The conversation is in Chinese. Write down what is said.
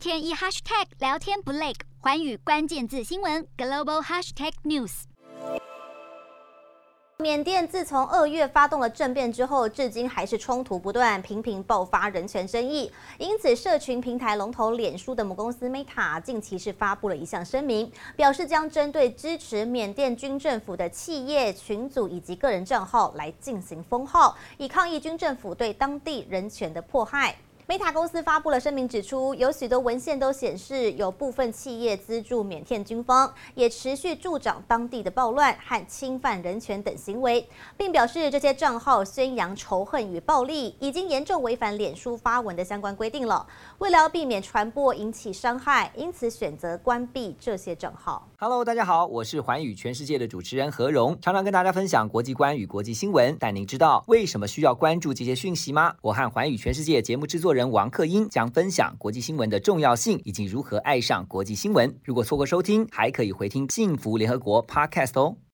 天一 hashtag 聊天不累，寰宇关键字新闻 global hashtag news。缅甸自从二月发动了政变之后，至今还是冲突不断，频频爆发人权争议。因此，社群平台龙头脸书的母公司 Meta 近期是发布了一项声明，表示将针对支持缅甸军政府的企业群组以及个人账号来进行封号，以抗议军政府对当地人权的迫害。Meta 公司发布了声明，指出有许多文献都显示，有部分企业资助缅甸军方，也持续助长当地的暴乱和侵犯人权等行为，并表示这些账号宣扬仇恨与暴力，已经严重违反脸书发文的相关规定了。为了避免传播引起伤害，因此选择关闭这些账号。Hello，大家好，我是寰宇全世界的主持人何荣，常常跟大家分享国际观与国际新闻。但您知道为什么需要关注这些讯息吗？我和寰宇全世界节目制作人。王克英将分享国际新闻的重要性以及如何爱上国际新闻。如果错过收听，还可以回听《幸福联合国》Podcast 哦。